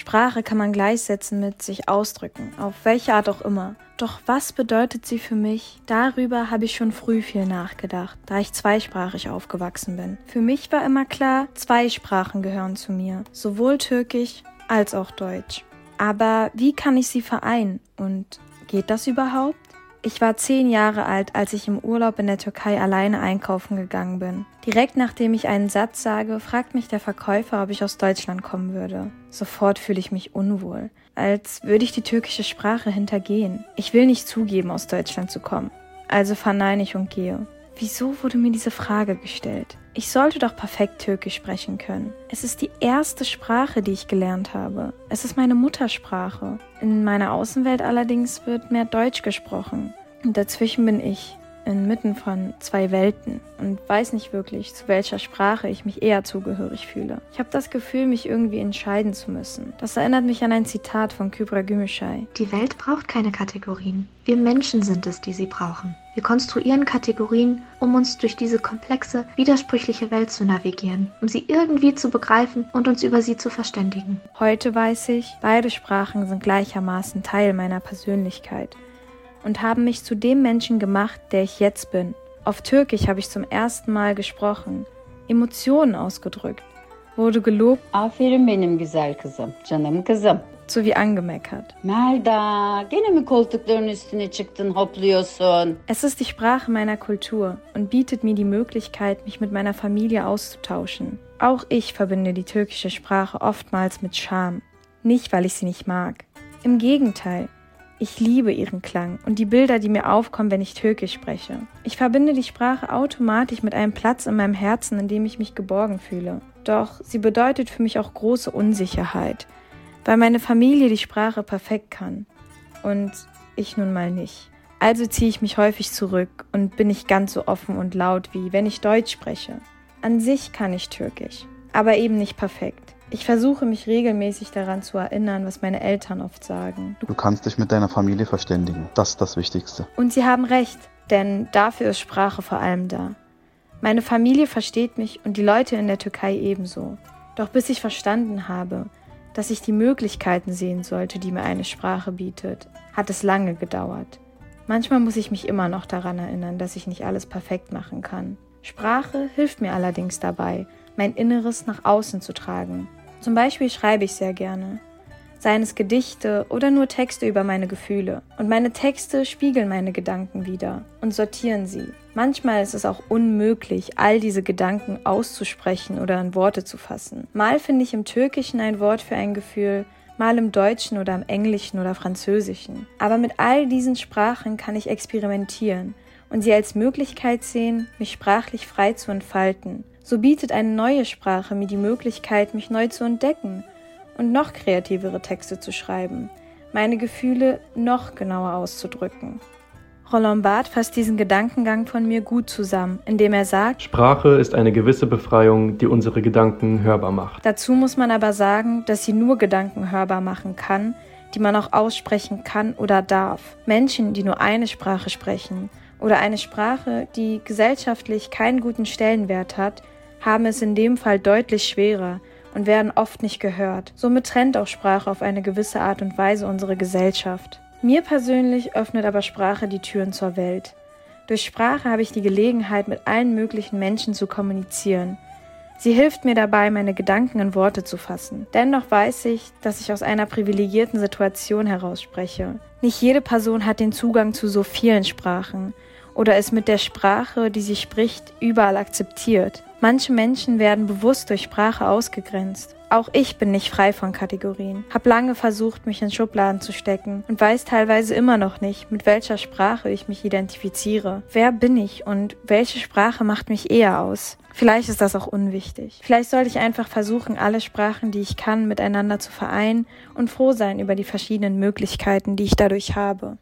Sprache kann man gleichsetzen mit sich ausdrücken, auf welche Art auch immer. Doch was bedeutet sie für mich? Darüber habe ich schon früh viel nachgedacht, da ich zweisprachig aufgewachsen bin. Für mich war immer klar, zwei Sprachen gehören zu mir, sowohl Türkisch als auch Deutsch. Aber wie kann ich sie vereinen und geht das überhaupt? Ich war zehn Jahre alt, als ich im Urlaub in der Türkei alleine einkaufen gegangen bin. Direkt nachdem ich einen Satz sage, fragt mich der Verkäufer, ob ich aus Deutschland kommen würde. Sofort fühle ich mich unwohl, als würde ich die türkische Sprache hintergehen. Ich will nicht zugeben, aus Deutschland zu kommen. Also verneine ich und gehe. Wieso wurde mir diese Frage gestellt? Ich sollte doch perfekt Türkisch sprechen können. Es ist die erste Sprache, die ich gelernt habe. Es ist meine Muttersprache. In meiner Außenwelt allerdings wird mehr Deutsch gesprochen. Und dazwischen bin ich inmitten von zwei Welten und weiß nicht wirklich, zu welcher Sprache ich mich eher zugehörig fühle. Ich habe das Gefühl, mich irgendwie entscheiden zu müssen. Das erinnert mich an ein Zitat von Kybra Gümüşay. Die Welt braucht keine Kategorien. Wir Menschen sind es, die sie brauchen. Wir konstruieren Kategorien, um uns durch diese komplexe, widersprüchliche Welt zu navigieren, um sie irgendwie zu begreifen und uns über sie zu verständigen. Heute weiß ich, beide Sprachen sind gleichermaßen Teil meiner Persönlichkeit und haben mich zu dem Menschen gemacht, der ich jetzt bin. Auf Türkisch habe ich zum ersten Mal gesprochen, Emotionen ausgedrückt, wurde gelobt, Aferin benim güzel kızım, canım kızım. Sowie angemeckert. Melda, gene mi koltukların üstüne çıktın, hopluyorsun? Es ist die Sprache meiner Kultur und bietet mir die Möglichkeit, mich mit meiner Familie auszutauschen. Auch ich verbinde die türkische Sprache oftmals mit Scham. Nicht, weil ich sie nicht mag. Im Gegenteil, ich liebe ihren Klang und die Bilder, die mir aufkommen, wenn ich Türkisch spreche. Ich verbinde die Sprache automatisch mit einem Platz in meinem Herzen, in dem ich mich geborgen fühle. Doch sie bedeutet für mich auch große Unsicherheit, weil meine Familie die Sprache perfekt kann und ich nun mal nicht. Also ziehe ich mich häufig zurück und bin nicht ganz so offen und laut wie wenn ich Deutsch spreche. An sich kann ich Türkisch, aber eben nicht perfekt. Ich versuche mich regelmäßig daran zu erinnern, was meine Eltern oft sagen. Du kannst dich mit deiner Familie verständigen. Das ist das Wichtigste. Und sie haben recht, denn dafür ist Sprache vor allem da. Meine Familie versteht mich und die Leute in der Türkei ebenso. Doch bis ich verstanden habe, dass ich die Möglichkeiten sehen sollte, die mir eine Sprache bietet, hat es lange gedauert. Manchmal muss ich mich immer noch daran erinnern, dass ich nicht alles perfekt machen kann. Sprache hilft mir allerdings dabei, mein Inneres nach außen zu tragen zum Beispiel schreibe ich sehr gerne. Seien es Gedichte oder nur Texte über meine Gefühle. Und meine Texte spiegeln meine Gedanken wieder und sortieren sie. Manchmal ist es auch unmöglich, all diese Gedanken auszusprechen oder in Worte zu fassen. Mal finde ich im Türkischen ein Wort für ein Gefühl, mal im Deutschen oder im Englischen oder Französischen. Aber mit all diesen Sprachen kann ich experimentieren und sie als Möglichkeit sehen, mich sprachlich frei zu entfalten so bietet eine neue Sprache mir die Möglichkeit, mich neu zu entdecken und noch kreativere Texte zu schreiben, meine Gefühle noch genauer auszudrücken. Roland Barth fasst diesen Gedankengang von mir gut zusammen, indem er sagt, Sprache ist eine gewisse Befreiung, die unsere Gedanken hörbar macht. Dazu muss man aber sagen, dass sie nur Gedanken hörbar machen kann, die man auch aussprechen kann oder darf. Menschen, die nur eine Sprache sprechen oder eine Sprache, die gesellschaftlich keinen guten Stellenwert hat, haben es in dem Fall deutlich schwerer und werden oft nicht gehört. Somit trennt auch Sprache auf eine gewisse Art und Weise unsere Gesellschaft. Mir persönlich öffnet aber Sprache die Türen zur Welt. Durch Sprache habe ich die Gelegenheit, mit allen möglichen Menschen zu kommunizieren. Sie hilft mir dabei, meine Gedanken in Worte zu fassen. Dennoch weiß ich, dass ich aus einer privilegierten Situation heraus spreche. Nicht jede Person hat den Zugang zu so vielen Sprachen oder ist mit der Sprache, die sie spricht, überall akzeptiert. Manche Menschen werden bewusst durch Sprache ausgegrenzt. Auch ich bin nicht frei von Kategorien, Hab lange versucht, mich in Schubladen zu stecken und weiß teilweise immer noch nicht, mit welcher Sprache ich mich identifiziere. Wer bin ich und welche Sprache macht mich eher aus? Vielleicht ist das auch unwichtig. Vielleicht sollte ich einfach versuchen, alle Sprachen, die ich kann, miteinander zu vereinen und froh sein über die verschiedenen Möglichkeiten, die ich dadurch habe.